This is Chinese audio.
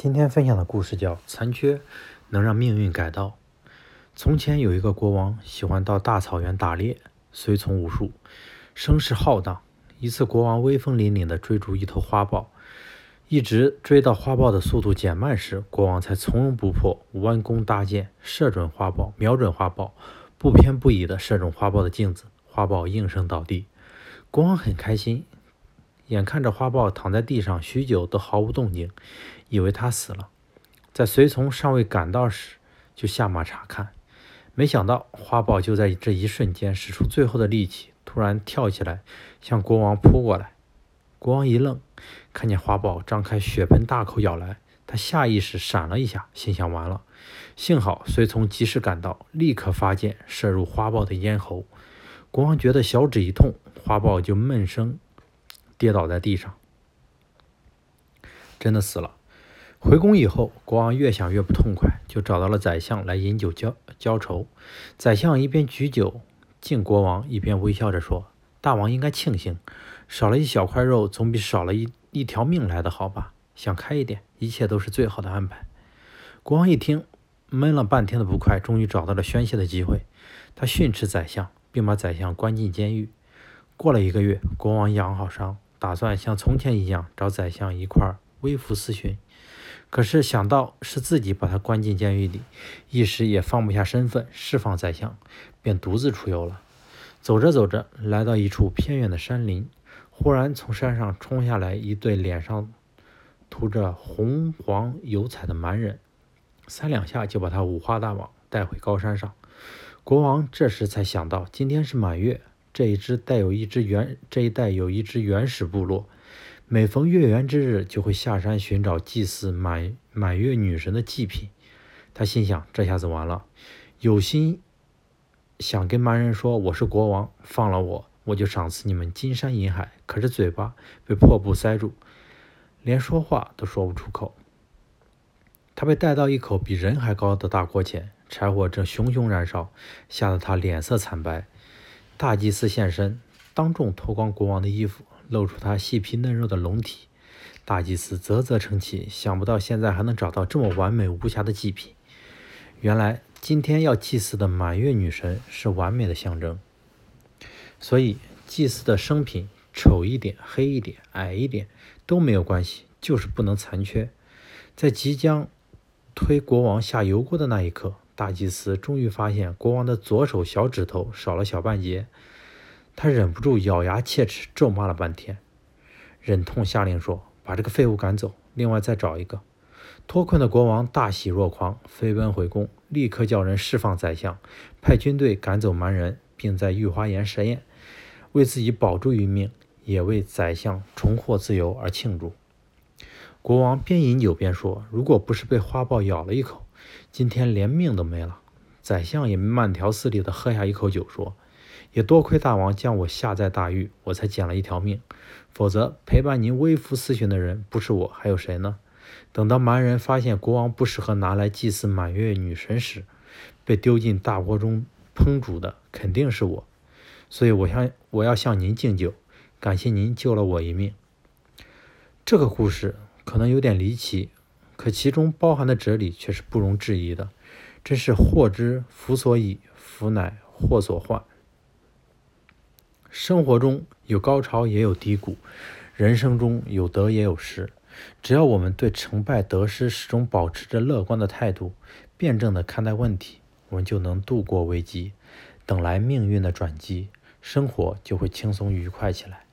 今天分享的故事叫《残缺能让命运改道》。从前有一个国王，喜欢到大草原打猎，随从无数，声势浩荡。一次，国王威风凛凛地追逐一头花豹，一直追到花豹的速度减慢时，国王才从容不迫，弯弓搭箭，射准花豹，瞄准花豹，不偏不倚地射中花豹的颈子，花豹应声倒地。国王很开心。眼看着花豹躺在地上许久都毫无动静，以为它死了，在随从尚未赶到时，就下马查看。没想到花豹就在这一瞬间使出最后的力气，突然跳起来向国王扑过来。国王一愣，看见花豹张开血盆大口咬来，他下意识闪了一下，心想完了。幸好随从及时赶到，立刻发箭射入花豹的咽喉。国王觉得小指一痛，花豹就闷声。跌倒在地上，真的死了。回宫以后，国王越想越不痛快，就找到了宰相来饮酒浇浇愁。宰相一边举酒敬国王，一边微笑着说：“大王应该庆幸，少了一小块肉，总比少了一一条命来的好吧？想开一点，一切都是最好的安排。”国王一听，闷了半天的不快，终于找到了宣泄的机会。他训斥宰相，并把宰相关进监狱。过了一个月，国王养好伤。打算像从前一样找宰相一块微服私巡，可是想到是自己把他关进监狱里，一时也放不下身份释放宰相，便独自出游了。走着走着，来到一处偏远的山林，忽然从山上冲下来一对脸上涂着红黄油彩的蛮人，三两下就把他五花大绑带回高山上。国王这时才想到，今天是满月。这一支带有一支原这一带有一支原始部落，每逢月圆之日就会下山寻找祭祀满满月女神的祭品。他心想：这下子完了。有心想跟蛮人说：“我是国王，放了我，我就赏赐你们金山银海。”可是嘴巴被破布塞住，连说话都说不出口。他被带到一口比人还高的大锅前，柴火正熊熊燃烧，吓得他脸色惨白。大祭司现身，当众脱光国王的衣服，露出他细皮嫩肉的龙体。大祭司啧啧称奇，想不到现在还能找到这么完美无瑕的祭品。原来今天要祭祀的满月女神是完美的象征，所以祭祀的生品丑一点、黑一点、矮一点都没有关系，就是不能残缺。在即将推国王下油锅的那一刻。大祭司终于发现国王的左手小指头少了小半截，他忍不住咬牙切齿，咒骂了半天，忍痛下令说：“把这个废物赶走，另外再找一个。”脱困的国王大喜若狂，飞奔回宫，立刻叫人释放宰相，派军队赶走蛮人，并在御花园设宴，为自己保住一命，也为宰相重获自由而庆祝。国王边饮酒边说：“如果不是被花豹咬了一口，”今天连命都没了，宰相也慢条斯理地喝下一口酒，说：“也多亏大王将我下在大狱，我才捡了一条命。否则陪伴您微服私巡的人不是我，还有谁呢？”等到蛮人发现国王不适合拿来祭祀满月女神时，被丢进大锅中烹煮的肯定是我。所以，我向我要向您敬酒，感谢您救了我一命。这个故事可能有点离奇。可其中包含的哲理却是不容置疑的，真是祸之福所倚，福乃祸所患。生活中有高潮也有低谷，人生中有得也有失。只要我们对成败得失始终保持着乐观的态度，辩证的看待问题，我们就能度过危机，等来命运的转机，生活就会轻松愉快起来。